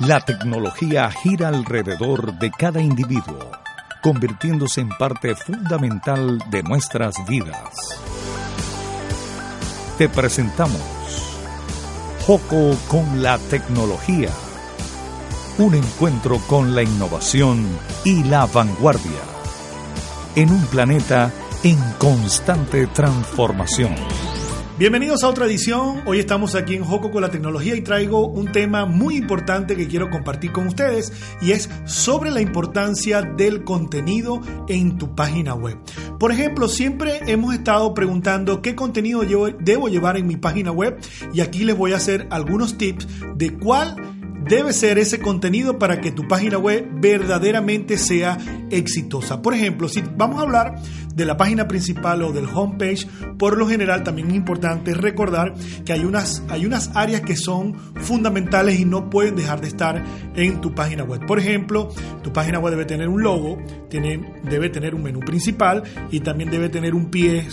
La tecnología gira alrededor de cada individuo, convirtiéndose en parte fundamental de nuestras vidas. Te presentamos Joco con la tecnología. Un encuentro con la innovación y la vanguardia. En un planeta en constante transformación. Bienvenidos a otra edición. Hoy estamos aquí en Joco con la tecnología y traigo un tema muy importante que quiero compartir con ustedes y es sobre la importancia del contenido en tu página web. Por ejemplo, siempre hemos estado preguntando qué contenido debo llevar en mi página web y aquí les voy a hacer algunos tips de cuál debe ser ese contenido para que tu página web verdaderamente sea exitosa. Por ejemplo, si vamos a hablar de la página principal o del homepage, por lo general también es importante recordar que hay unas, hay unas áreas que son fundamentales y no pueden dejar de estar en tu página web. Por ejemplo, tu página web debe tener un logo, tiene, debe tener un menú principal y también debe tener un pie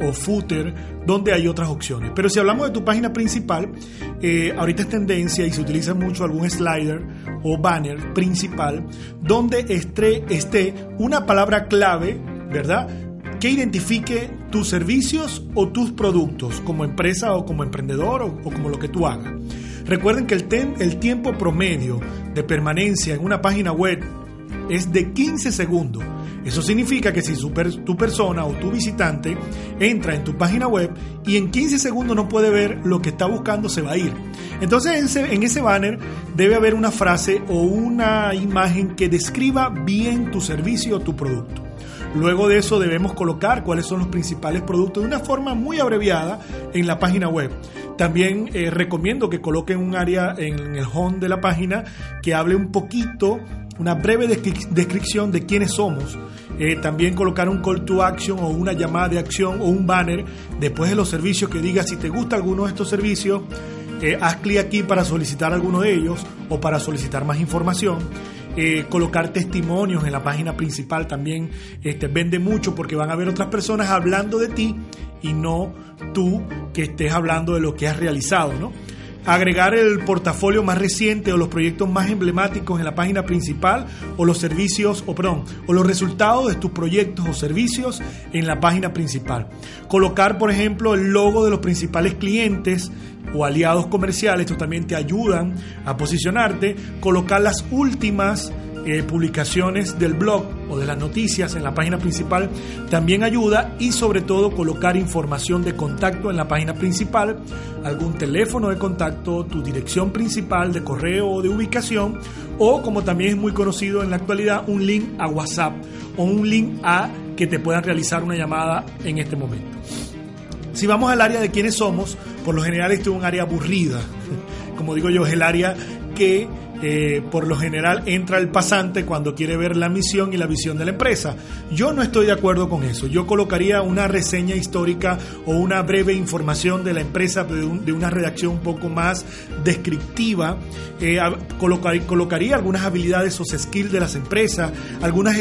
o footer donde hay otras opciones. Pero si hablamos de tu página principal, eh, ahorita es tendencia y se utiliza mucho algún slider o banner principal donde esté, una palabra clave, ¿verdad? Que identifique tus servicios o tus productos como empresa o como emprendedor o, como lo que tú hagas. Recuerden que el, el tiempo promedio de permanencia en una página web es de 15 segundos eso significa que si tu persona o tu visitante entra en tu página web y en 15 segundos no puede ver lo que está buscando, se va a ir. Entonces en ese, banner debe haber una frase o una imagen que describa bien tu servicio o tu producto. Luego de eso debemos colocar cuáles son los principales productos de una forma muy abreviada en la página web. También eh, recomiendo que coloquen un área en el home de la página que hable un poquito una breve descripción de quiénes somos. Eh, también colocar un call to action o una llamada de acción o un banner después de los servicios que diga si te gusta alguno de estos servicios, eh, haz clic aquí para solicitar alguno de ellos o para solicitar más información. Eh, colocar testimonios en la página principal también este, vende mucho porque van a ver otras personas hablando de ti y no tú que estés hablando de lo que has realizado, ¿no? Agregar el portafolio más reciente o los proyectos más emblemáticos en la página principal o los servicios o perdón, o los resultados de tus proyectos o servicios en la página principal. Colocar, por ejemplo, el logo de los principales clientes o aliados comerciales, esto también te ayudan a posicionarte, colocar las últimas eh, publicaciones del blog o de las noticias en la página principal también ayuda y sobre todo colocar información de contacto en la página principal, algún teléfono de contacto, tu dirección principal de correo o de ubicación o como también es muy conocido en la actualidad un link a WhatsApp o un link a que te puedan realizar una llamada en este momento. Si vamos al área de quiénes somos, por lo general esto es un área aburrida. Como digo yo, es el área que eh, por lo general entra el pasante cuando quiere ver la misión y la visión de la empresa. Yo no estoy de acuerdo con eso. Yo colocaría una reseña histórica o una breve información de la empresa de, una redacción un poco más descriptiva. Eh, colocaría, algunas habilidades o skills de las empresas, algunas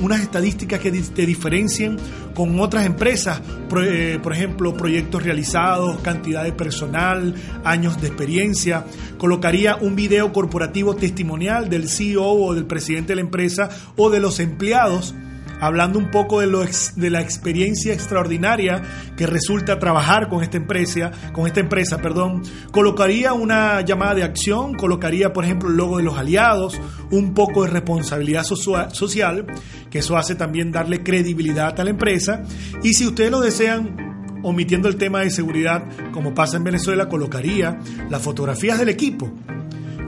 unas estadísticas que te diferencien con otras empresas, eh, por ejemplo, proyectos realizados, cantidad de personal, años de experiencia. Colocaría un video corporativo testimonial del CEO o del presidente de la empresa o de los empleados hablando un poco de, lo de la experiencia extraordinaria que resulta trabajar con esta empresa, con esta empresa, perdón, colocaría una llamada de acción, colocaría, por ejemplo, el logo de los aliados, un poco de responsabilidad social, que eso hace también darle credibilidad a la empresa, y si ustedes lo desean, omitiendo el tema de seguridad, como pasa en Venezuela, colocaría las fotografías del equipo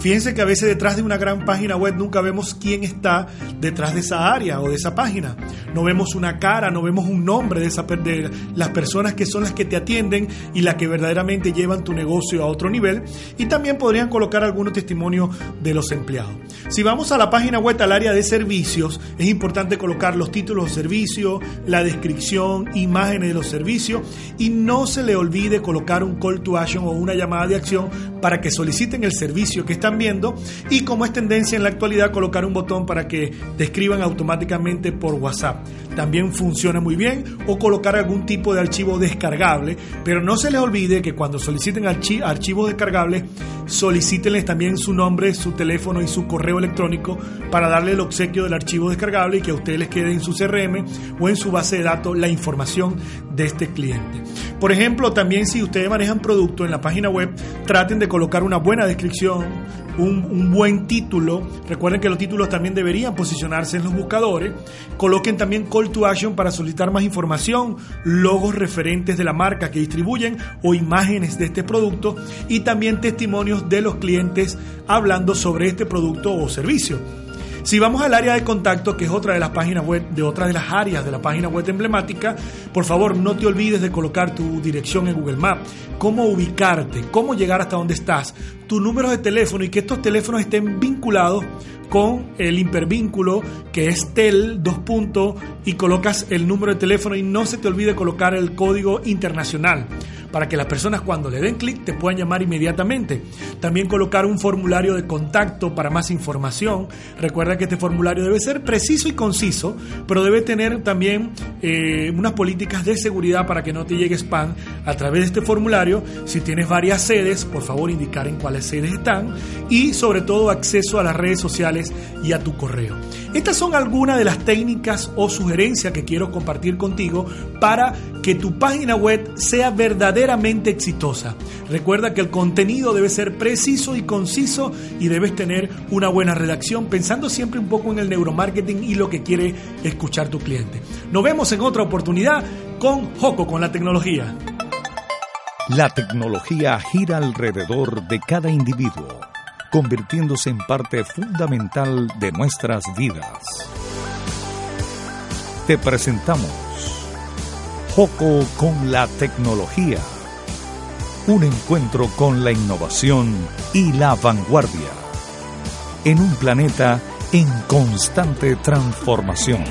Fíjense que a veces detrás de una gran página web nunca vemos quién está detrás de esa área o de esa página. No vemos una cara, no vemos un nombre de, esa, de las personas que son las que te atienden y las que verdaderamente llevan tu negocio a otro nivel. Y también podrían colocar algunos testimonios de los empleados. Si vamos a la página web, al área de servicios, es importante colocar los títulos de servicio, la descripción, imágenes de los servicios y no se le olvide colocar un call to action o una llamada de acción para que soliciten el servicio que están viendo y como es tendencia en la actualidad colocar un botón para que te escriban automáticamente por WhatsApp. También funciona muy bien o colocar algún tipo de archivo descargable, pero no se les olvide que cuando soliciten archivos descargables, solicítenles también su nombre, su teléfono y su correo electrónico para darle el obsequio del archivo descargable y que a ustedes les quede en su CRM o en su base de datos la información de este cliente. Por ejemplo, también si ustedes manejan producto en la página web, traten de colocar una buena descripción, un, buen título. Recuerden que los títulos también deberían posicionarse en los buscadores. Coloquen también call to action para solicitar más información, logos referentes de la marca que distribuyen o imágenes de este producto y también testimonios de los clientes hablando sobre este producto o servicio. Si vamos al área de contacto, que es otra de las páginas web, de otra de las áreas de la página web emblemática, por favor no te olvides de colocar tu dirección en Google Maps, cómo ubicarte, cómo llegar hasta donde estás, tu número de teléfono y que estos teléfonos estén vinculados con el hipervínculo que es TEL 2 puntos y colocas el número de teléfono y no se te olvide colocar el código internacional para que las personas cuando le den clic te puedan llamar inmediatamente. También colocar un formulario de contacto para más información. Recuerda que este formulario debe ser preciso y conciso, pero debe tener también eh, unas políticas de seguridad para que no te llegue spam a través de este formulario. Si tienes varias sedes, por favor indicar en cuáles sedes están y sobre todo acceso a las redes sociales y a tu correo. Estas son algunas de las técnicas o sugerencias que quiero compartir contigo para que tu página web sea verdaderamente exitosa. Recuerda que el contenido debe ser preciso y conciso y debes tener una buena redacción pensando siempre un poco en el neuromarketing y lo que quiere escuchar tu cliente. Nos vemos en otra oportunidad con Joco con la tecnología. La tecnología gira alrededor de cada individuo convirtiéndose en parte fundamental de nuestras vidas. Te presentamos Joco con la tecnología, un encuentro con la innovación y la vanguardia, en un planeta en constante transformación.